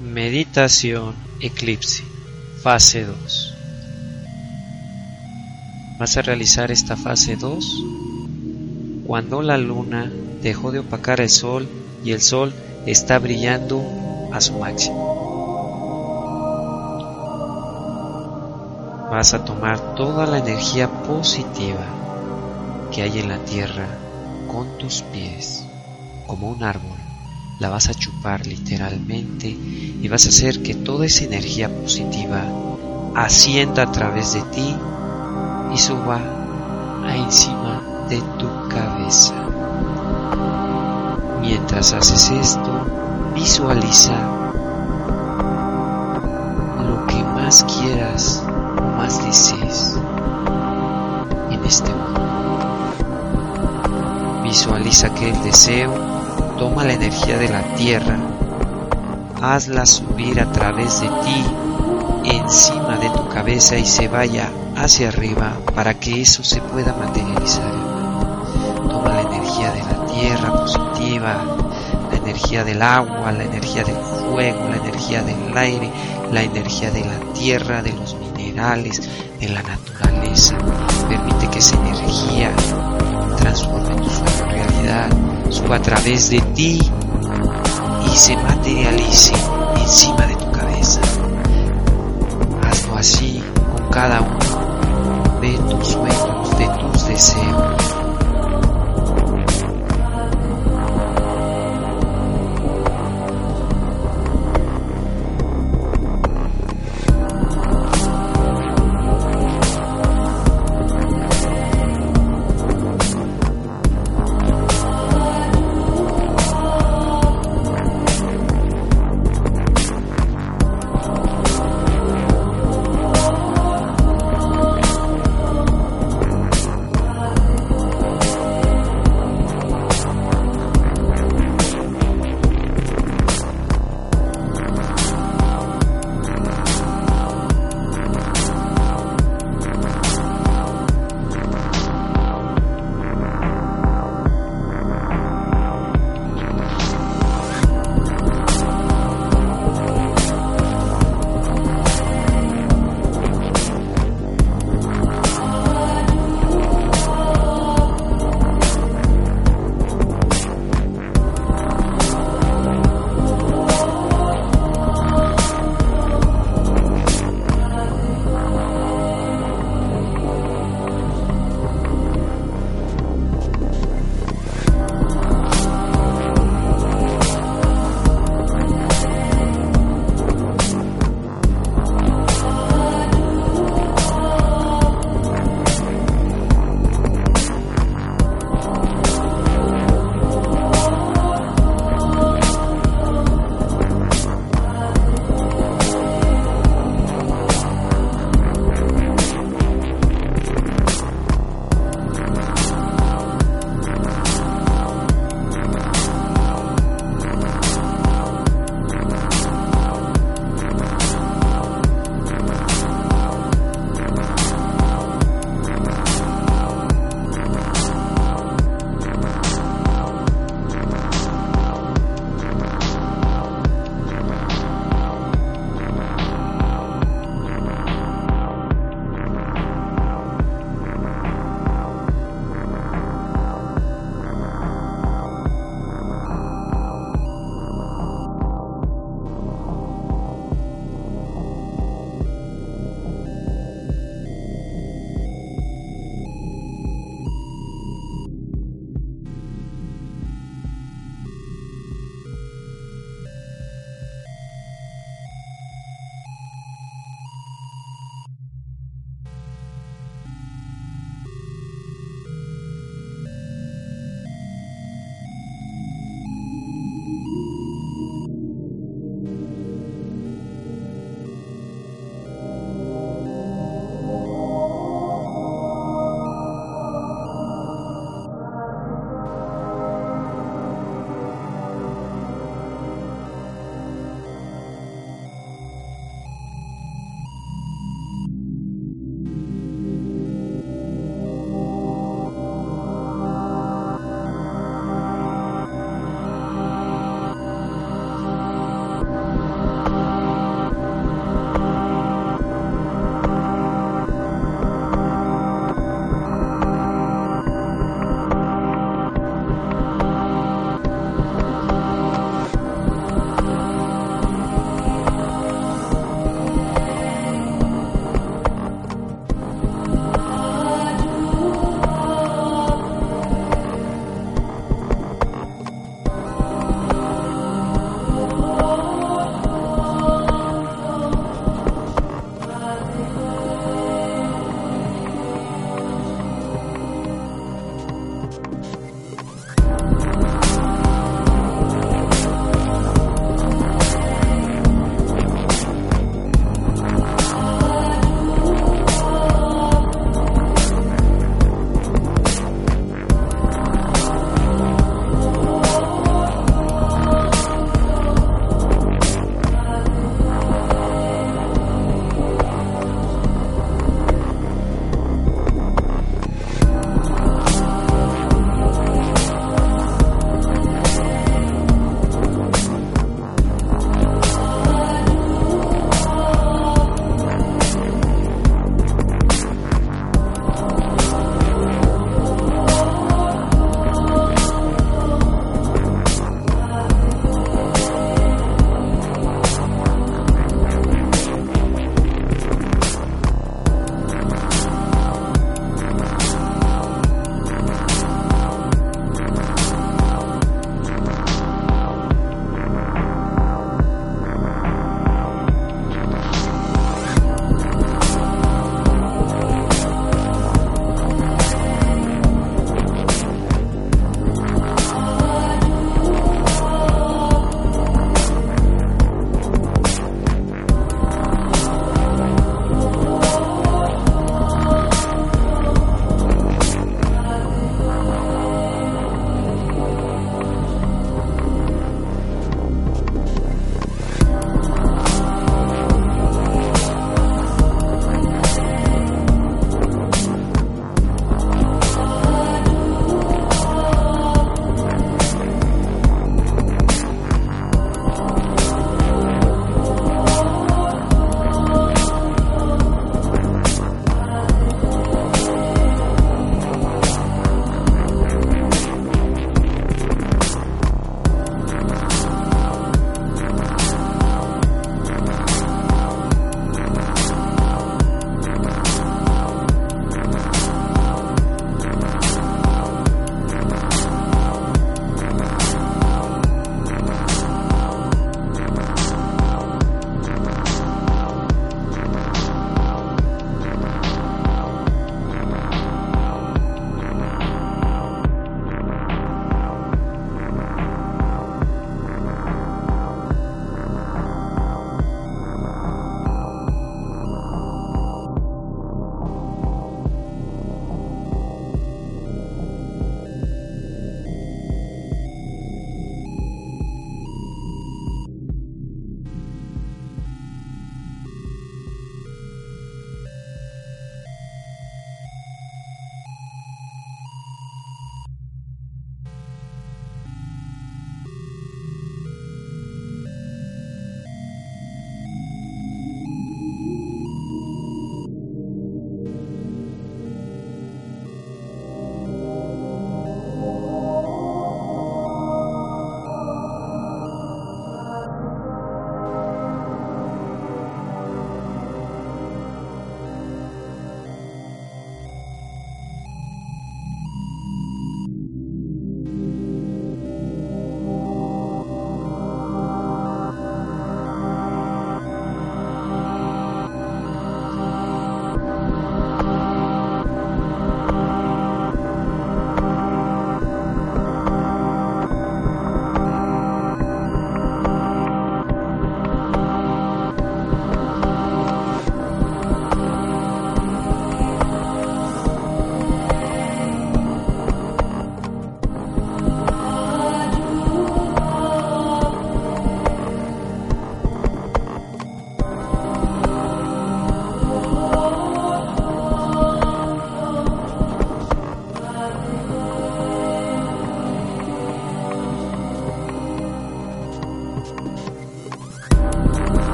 Meditación Eclipse Fase 2 Vas a realizar esta fase 2 cuando la luna dejó de opacar el sol y el sol está brillando a su máximo. Vas a tomar toda la energía positiva que hay en la tierra con tus pies, como un árbol la vas a chupar literalmente y vas a hacer que toda esa energía positiva ascienda a través de ti y suba a encima de tu cabeza. Mientras haces esto, visualiza lo que más quieras o más desees en este mundo. Visualiza que el deseo Toma la energía de la tierra, hazla subir a través de ti, encima de tu cabeza y se vaya hacia arriba para que eso se pueda materializar. Toma la energía de la tierra positiva, la energía del agua, la energía del fuego, la energía del aire, la energía de la tierra, de los minerales, de la naturaleza. Permite que esa energía transforme tu sueño en realidad a través de ti y se materialice encima de tu cabeza. Hazlo así con cada uno de tus sueños, de tus deseos.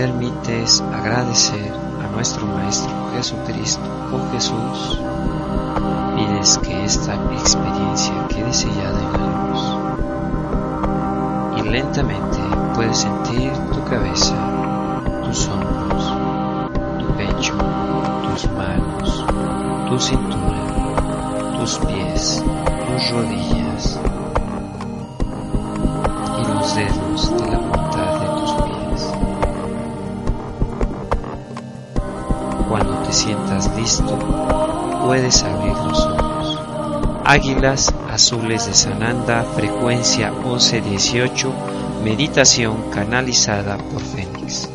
Permites agradecer a nuestro Maestro Jesucristo con Jesús, pides que esta experiencia quede sellada en la luz. Y lentamente puedes sentir tu cabeza, tus hombros, tu pecho, tus manos, tu cintura, tus pies, tus rodillas y los dedos de la punta sientas listo, puedes abrir los ojos. Águilas Azules de Sananda, frecuencia 1118, meditación canalizada por Fénix.